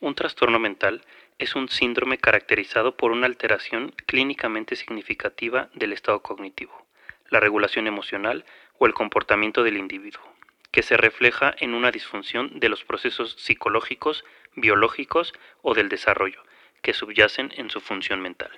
Un trastorno mental es un síndrome caracterizado por una alteración clínicamente significativa del estado cognitivo, la regulación emocional o el comportamiento del individuo, que se refleja en una disfunción de los procesos psicológicos, biológicos o del desarrollo, que subyacen en su función mental.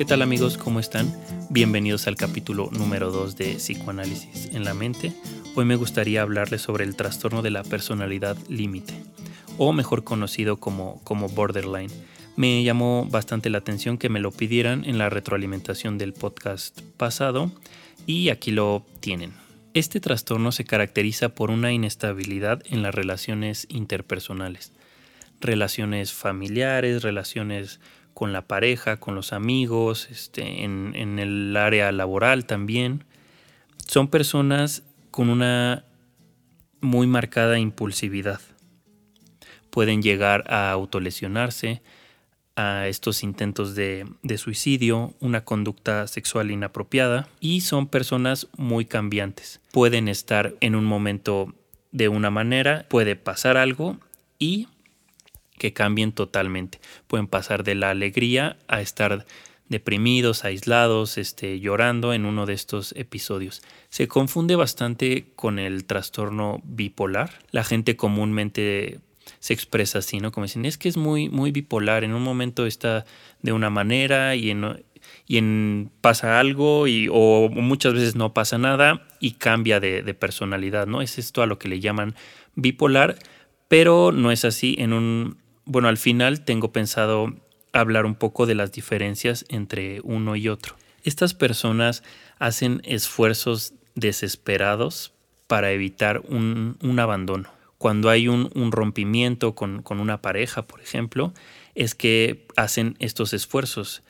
¿Qué tal amigos? ¿Cómo están? Bienvenidos al capítulo número 2 de Psicoanálisis en la mente. Hoy me gustaría hablarles sobre el trastorno de la personalidad límite, o mejor conocido como, como borderline. Me llamó bastante la atención que me lo pidieran en la retroalimentación del podcast pasado y aquí lo tienen. Este trastorno se caracteriza por una inestabilidad en las relaciones interpersonales, relaciones familiares, relaciones con la pareja, con los amigos, este, en, el área laboral también. Son personas con una muy marcada impulsividad. Pueden llegar a autolesionarse, a estos intentos de, suicidio, una conducta sexual inapropiada y son personas muy cambiantes. Pueden estar en un momento de una manera, puede pasar algo y que cambien totalmente. Pueden pasar de la alegría a estar deprimidos, aislados, este, llorando en uno de estos episodios. Se confunde bastante con el trastorno bipolar. La gente comúnmente se expresa así, ¿no? Como dicen, es que es muy, muy bipolar. En un momento está de una manera y en, y en pasa algo y, o muchas veces no pasa nada y cambia de, de personalidad, ¿no? Es esto a lo que le llaman bipolar, pero no es así en un bueno, al final tengo pensado hablar un poco de las diferencias entre uno y otro. Estas personas hacen esfuerzos desesperados para evitar un, abandono. Cuando hay un, rompimiento con, una pareja, por ejemplo, es que hacen estos esfuerzos.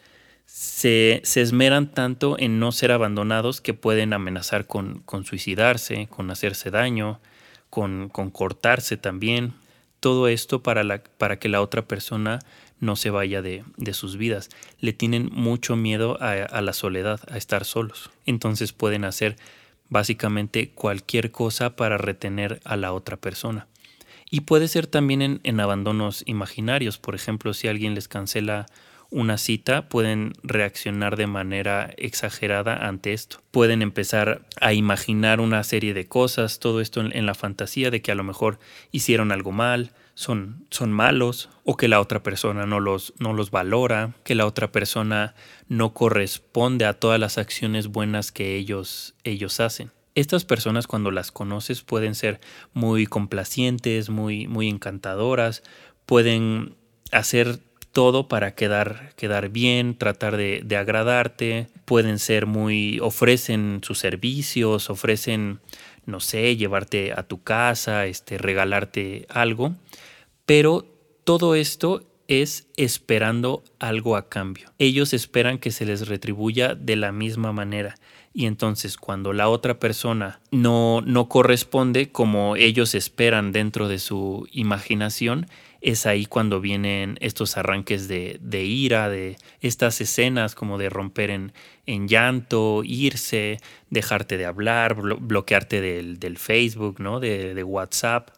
Se, esmeran tanto en no ser abandonados que pueden amenazar con, suicidarse, con hacerse daño, con, con cortarse también, todo esto para, para que la otra persona no se vaya de, de sus vidas. Le tienen mucho miedo a, a, la soledad, a estar solos. Entonces pueden hacer básicamente cualquier cosa para retener a la otra persona. Y puede ser también en, en abandonos imaginarios. Por ejemplo, si alguien les cancela una cita pueden reaccionar de manera exagerada ante esto. Pueden empezar a imaginar una serie de cosas, todo esto en, la fantasía de que a lo mejor hicieron algo mal, son, son malos, o que la otra persona no los, no los valora, que la otra persona no corresponde a todas las acciones buenas que ellos, ellos hacen. Estas personas cuando las conoces pueden ser muy complacientes, muy, muy encantadoras, pueden hacer todo para quedar, quedar bien, tratar de, de agradarte. Pueden ser muy, ofrecen sus servicios, ofrecen, no sé, llevarte a tu casa, este, regalarte algo. Pero todo esto es esperando algo a cambio. Ellos esperan que se les retribuya de la misma manera. Y entonces cuando la otra persona no, no corresponde como ellos esperan dentro de su imaginación, es ahí cuando vienen estos arranques de, ira, de estas escenas como de romper en, llanto, irse, dejarte de hablar, bloquearte del, del Facebook, ¿no? de, de WhatsApp,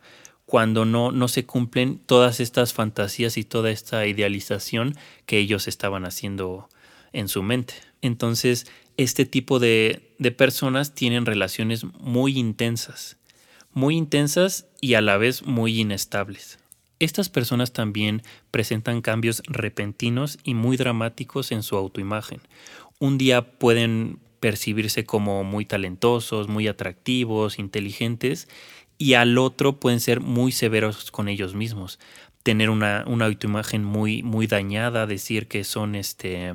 cuando no, no se cumplen todas estas fantasías y toda esta idealización que ellos estaban haciendo en su mente. Entonces, este tipo de, de personas tienen relaciones muy intensas, muy intensas y a la vez muy inestables. Estas personas también presentan cambios repentinos y muy dramáticos en su autoimagen. Un día pueden percibirse como muy talentosos, muy atractivos, inteligentes, y al otro pueden ser muy severos con ellos mismos. Tener una, autoimagen muy, muy dañada, decir que son este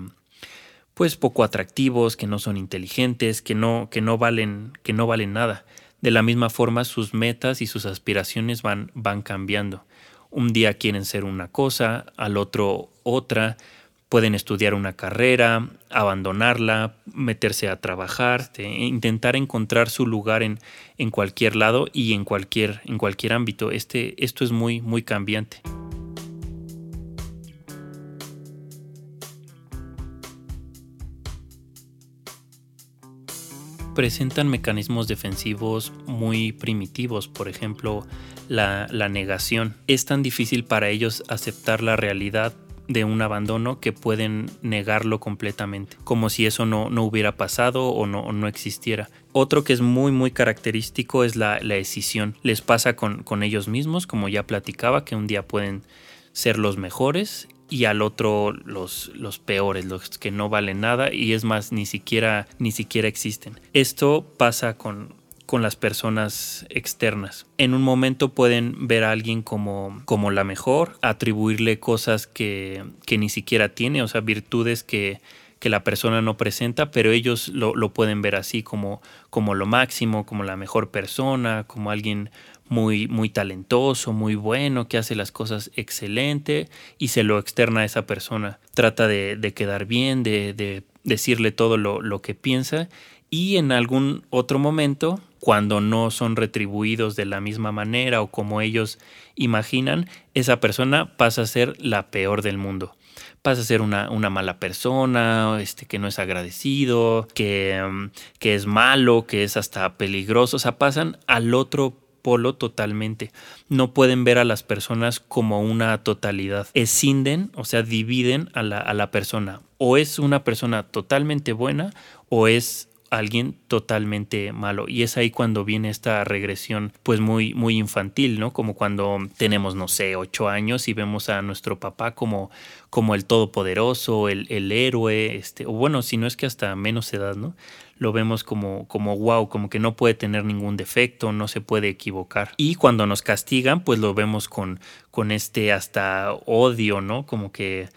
pues poco atractivos, que no son inteligentes, que no, que no valen, que no valen nada. De la misma forma, sus metas y sus aspiraciones van, van cambiando. Un día quieren ser una cosa, al otro otra. pueden estudiar una carrera, abandonarla, meterse a trabajar, este, intentar encontrar su lugar en, en, cualquier lado y en cualquier, en cualquier ámbito. Este, esto es muy, muy cambiante. Presentan mecanismos defensivos muy primitivos, por ejemplo, la, negación. Es tan difícil para ellos aceptar la realidad de un abandono que pueden negarlo completamente, como si eso no, no hubiera pasado o no, no, existiera. Otro que es muy muy característico es la, la escisión. Les pasa con, con ellos mismos, como ya platicaba, que un día pueden ser los mejores y al otro los, los peores, los que no valen nada y es más, ni siquiera, ni siquiera existen. Esto pasa con, con las personas externas. En un momento pueden ver a alguien como, como la mejor, atribuirle cosas que, que ni siquiera tiene, o sea, virtudes que, que la persona no presenta, pero ellos lo, lo, pueden ver así como, como lo máximo, como la mejor persona, como alguien muy, muy talentoso, muy bueno, que hace las cosas excelente y se lo externa a esa persona. Trata de, de quedar bien, de, de decirle todo lo, lo que piensa y en algún otro momento cuando no son retribuidos de la misma manera o como ellos imaginan, esa persona pasa a ser la peor del mundo. Pasa a ser una, una mala persona, este, que no es agradecido, que, mm, que es malo, que es hasta peligroso. O sea, pasan al otro polo totalmente. No pueden ver a las personas como una totalidad. Escinden, o sea, dividen a la, a la persona. O es una persona totalmente buena o es alguien totalmente malo. Y es ahí cuando viene esta regresión pues muy muy infantil no como cuando tenemos no sé ocho años y vemos a nuestro papá como como el todopoderoso el, el héroe este o bueno si no es que hasta menos edad no lo vemos como como wow como que no puede tener ningún defecto no se puede equivocar. Y cuando nos castigan pues lo vemos con con este hasta odio no como que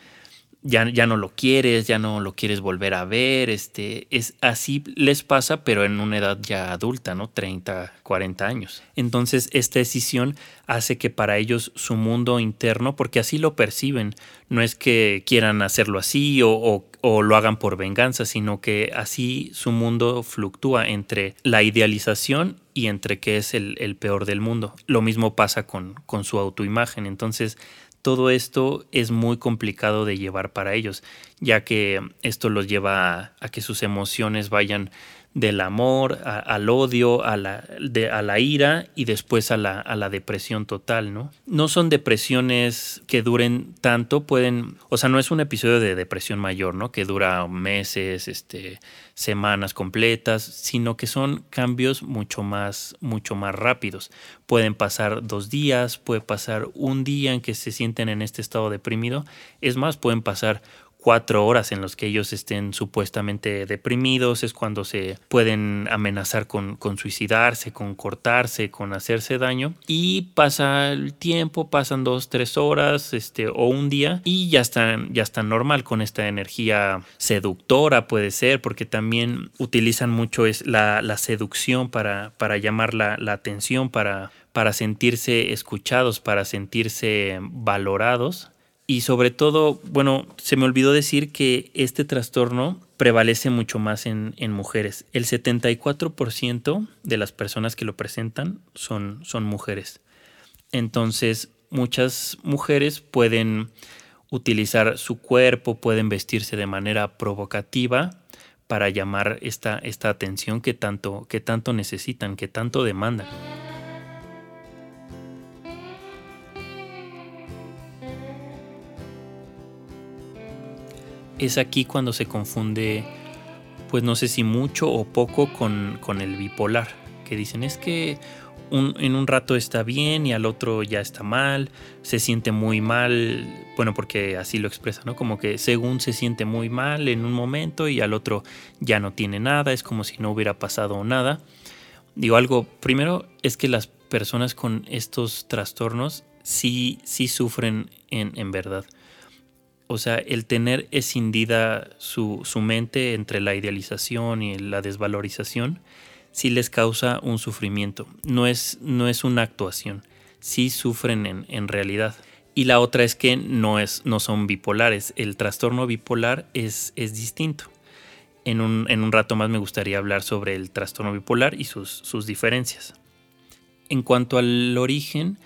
ya, ya, no lo quieres, ya no lo quieres volver a ver, este, es así les pasa, pero en una edad ya adulta, ¿no? 30, 40 años. Entonces, esta decisión hace que para ellos su mundo interno, porque así lo perciben, no es que quieran hacerlo así o, o, lo hagan por venganza, sino que así su mundo fluctúa entre la idealización y entre que es el, el peor del mundo. Lo mismo pasa con, con su autoimagen. Entonces, todo esto es muy complicado de llevar para ellos, ya que esto los lleva a, que sus emociones vayan del amor al odio, a la, a la ira y después a la, a la, depresión total, ¿no? No son depresiones que duren tanto, pueden, o sea, no es un episodio de depresión mayor, ¿no? Que dura meses, este, semanas completas, sino que son cambios mucho más, mucho más rápidos. Pueden pasar dos días, puede pasar un día en que se sienten en este estado deprimido, es más, pueden pasar cuatro horas en los que ellos estén supuestamente deprimidos, es cuando se pueden amenazar con, suicidarse, con cortarse, con hacerse daño. Y pasa el tiempo, pasan dos, tres horas este, o un día y ya están, ya están normal con esta energía seductora, puede ser, porque también utilizan mucho es la, la seducción para, para llamar la, la atención, para, para sentirse escuchados, para sentirse valorados y sobre todo, bueno, se me olvidó decir que este trastorno prevalece mucho más en, mujeres. El 74% de las personas que lo presentan son, son mujeres. Entonces, muchas mujeres pueden utilizar su cuerpo, pueden vestirse de manera provocativa para llamar esta, esta atención que tanto, que tanto necesitan, que tanto demandan. Es aquí cuando se confunde, pues no sé si mucho o poco con, con el bipolar, que dicen es que en un rato está bien y al otro ya está mal, se siente muy mal, bueno, porque así lo expresa, ¿no? Como que según se siente muy mal en un momento y al otro ya no tiene nada, es como si no hubiera pasado nada. Digo algo, primero es que las personas con estos trastornos sí, sí sufren en, en verdad o sea, el tener escindida su, su, mente entre la idealización y la desvalorización, sí les causa un sufrimiento. No es, no es una actuación, sí sufren en, en realidad. Y la otra es que no, es, no son bipolares. El trastorno bipolar es, es distinto. En un, en un, rato más me gustaría hablar sobre el trastorno bipolar y sus, sus diferencias. En cuanto al origen,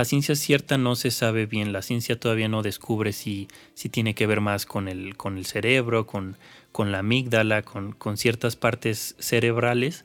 a ciencia cierta no se sabe bien. La ciencia todavía no descubre si, si tiene que ver más con el, con el cerebro, con, con la amígdala, con, con, ciertas partes cerebrales,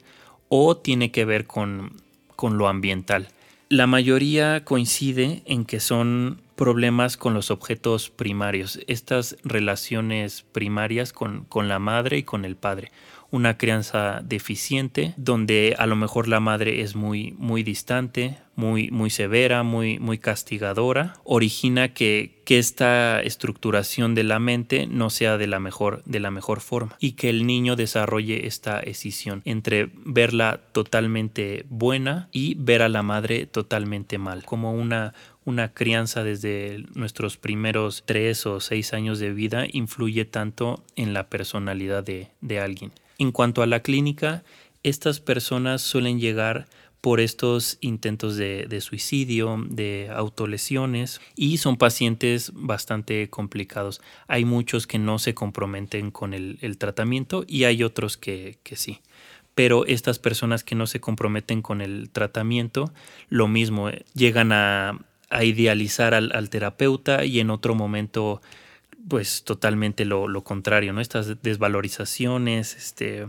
o tiene que ver con, con lo ambiental. La mayoría coincide en que son problemas con los objetos primarios, estas relaciones primarias con, con la madre y con el padre una crianza deficiente, donde a lo mejor la madre es muy, muy distante, muy, muy severa, muy, muy castigadora, origina que, que esta estructuración de la mente no sea de la, mejor, de la mejor forma y que el niño desarrolle esta escisión entre verla totalmente buena y ver a la madre totalmente mal, como una, una crianza desde nuestros primeros tres o seis años de vida influye tanto en la personalidad de, de alguien. En cuanto a la clínica, estas personas suelen llegar por estos intentos de, suicidio, de autolesiones y son pacientes bastante complicados. Hay muchos que no se comprometen con el, tratamiento y hay otros que, sí. Pero estas personas que no se comprometen con el tratamiento, lo mismo, eh, llegan a, idealizar al, al terapeuta y en otro momento pues totalmente lo, contrario, ¿no? Estas desvalorizaciones, este,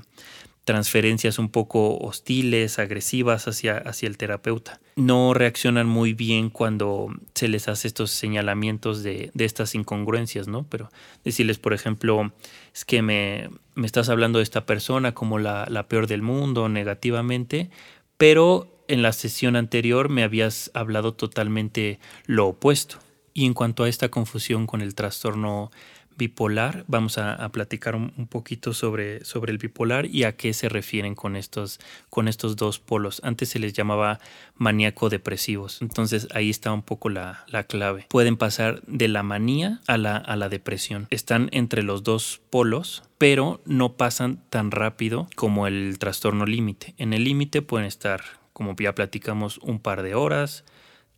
transferencias un poco hostiles, agresivas hacia, hacia el terapeuta. No reaccionan muy bien cuando se les hace estos señalamientos de, estas incongruencias, ¿no? Pero decirles, por ejemplo, es que me, me estás hablando de esta persona como la, la peor del mundo, negativamente, pero en la sesión anterior me habías hablado totalmente lo opuesto. Y en cuanto a esta confusión con el trastorno bipolar, vamos a, platicar un, poquito sobre, sobre, el bipolar y a qué se refieren con estos, con estos dos polos. Antes se les llamaba maníaco depresivos. Entonces ahí está un poco la, clave. Pueden pasar de la manía a la, a la depresión. Están entre los dos polos, pero no pasan tan rápido como el trastorno límite. En el límite pueden estar, como ya platicamos, un par de horas,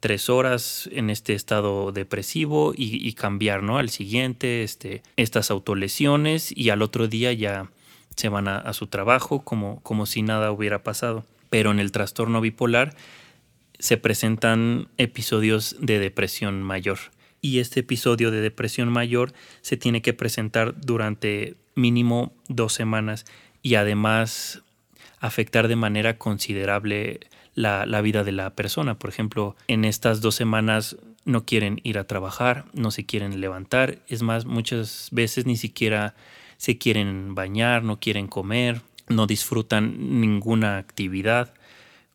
tres horas en este estado depresivo y, cambiar, ¿no? Al siguiente, este, estas autolesiones y al otro día ya se van a, su trabajo como, como si nada hubiera pasado. Pero en el trastorno bipolar se presentan episodios de depresión mayor. Y este episodio de depresión mayor se tiene que presentar durante mínimo dos semanas y además afectar de manera considerable la, vida de la persona. Por ejemplo, en estas dos semanas no quieren ir a trabajar, no se quieren levantar, es más, muchas veces ni siquiera se quieren bañar, no quieren comer, no disfrutan ninguna actividad,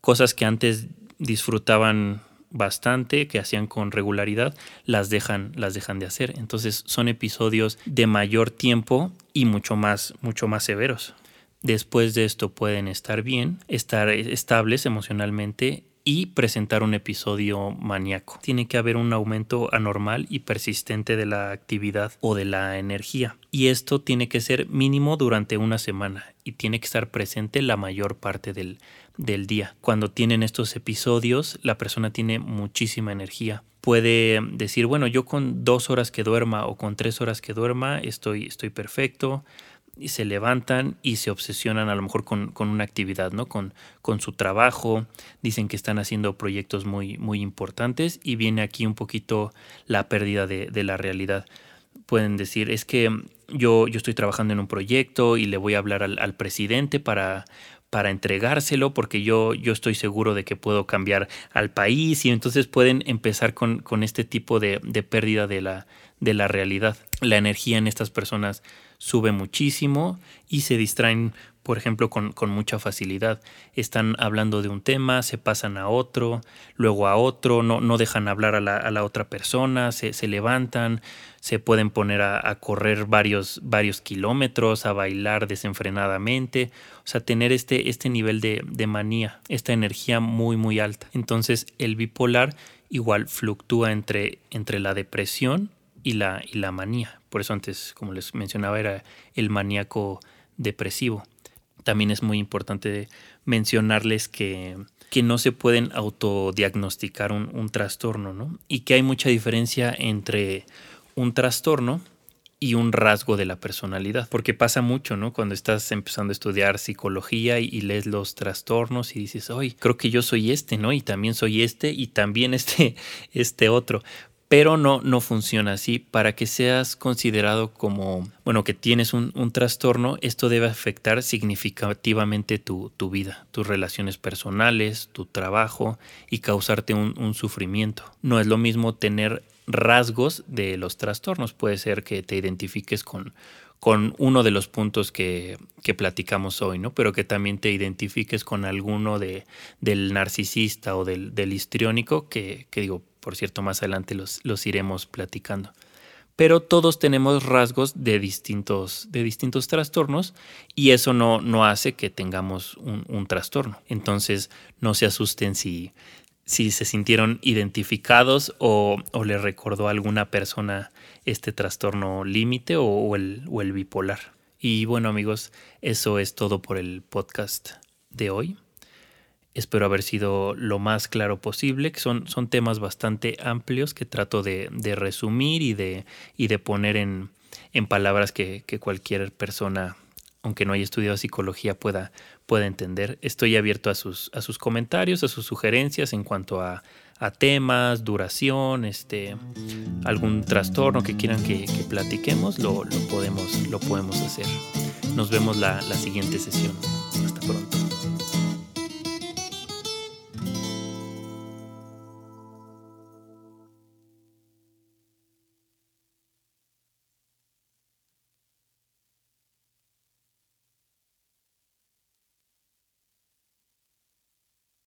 cosas que antes disfrutaban bastante, que hacían con regularidad, las dejan, las dejan de hacer. Entonces son episodios de mayor tiempo y mucho más, mucho más severos. Después de esto pueden estar bien, estar estables emocionalmente y presentar un episodio maníaco. Tiene que haber un aumento anormal y persistente de la actividad o de la energía. Y esto tiene que ser mínimo durante una semana y tiene que estar presente la mayor parte del, del día. Cuando tienen estos episodios, la persona tiene muchísima energía. Puede decir, bueno, yo con dos horas que duerma o con tres horas que duerma estoy, estoy perfecto y se levantan y se obsesionan a lo mejor con, una actividad, ¿no? Con, con, su trabajo, dicen que están haciendo proyectos muy, muy importantes y viene aquí un poquito la pérdida de, la realidad. Pueden decir, es que yo, yo, estoy trabajando en un proyecto y le voy a hablar al, presidente para, para entregárselo porque yo, yo estoy seguro de que puedo cambiar al país y entonces pueden empezar con, con este tipo de, de pérdida de la, de la realidad. La energía en estas personas sube muchísimo y se distraen, por ejemplo, con, mucha facilidad. Están hablando de un tema, se pasan a otro, luego a otro, no, no dejan hablar a la, otra persona, se, levantan, se pueden poner a, correr varios, varios, kilómetros, a bailar desenfrenadamente, o sea, tener este, este nivel de, de manía, esta energía muy, muy alta. Entonces, el bipolar igual fluctúa entre, entre la depresión y la, y la manía. Por eso antes, como les mencionaba, era el maníaco depresivo. También es muy importante mencionarles que, que no se pueden autodiagnosticar un, un trastorno, ¿no? Y que hay mucha diferencia entre un trastorno y un rasgo de la personalidad. Porque pasa mucho, ¿no? Cuando estás empezando a estudiar psicología y, lees los trastornos y dices, hoy creo que yo soy este, ¿no? Y también soy este y también este, este otro. Pero no, no funciona así. Para que seas considerado como, bueno, que tienes un, trastorno, esto debe afectar significativamente tu, tu, vida, tus relaciones personales, tu trabajo y causarte un, un sufrimiento. No es lo mismo tener rasgos de los trastornos. Puede ser que te identifiques con, con uno de los puntos que, que, platicamos hoy, ¿no? Pero que también te identifiques con alguno de, del narcisista o del, del histriónico, que, que, digo, por cierto, más adelante los, los iremos platicando. Pero todos tenemos rasgos de distintos, de distintos trastornos y eso no, no hace que tengamos un, un trastorno. Entonces, no se asusten si, si se sintieron identificados o, o le recordó a alguna persona este trastorno límite o, el, o el bipolar. Y bueno amigos, eso es todo por el podcast de hoy. Espero haber sido lo más claro posible, que son, son temas bastante amplios que trato de, de resumir y de, y de poner en, en palabras que, que cualquier persona aunque no haya estudiado psicología, pueda, pueda entender. Estoy abierto a sus, a sus comentarios, a sus sugerencias en cuanto a, a temas, duración, este, algún trastorno que quieran que, platiquemos, lo, lo, podemos, lo podemos hacer. Nos vemos la, la siguiente sesión.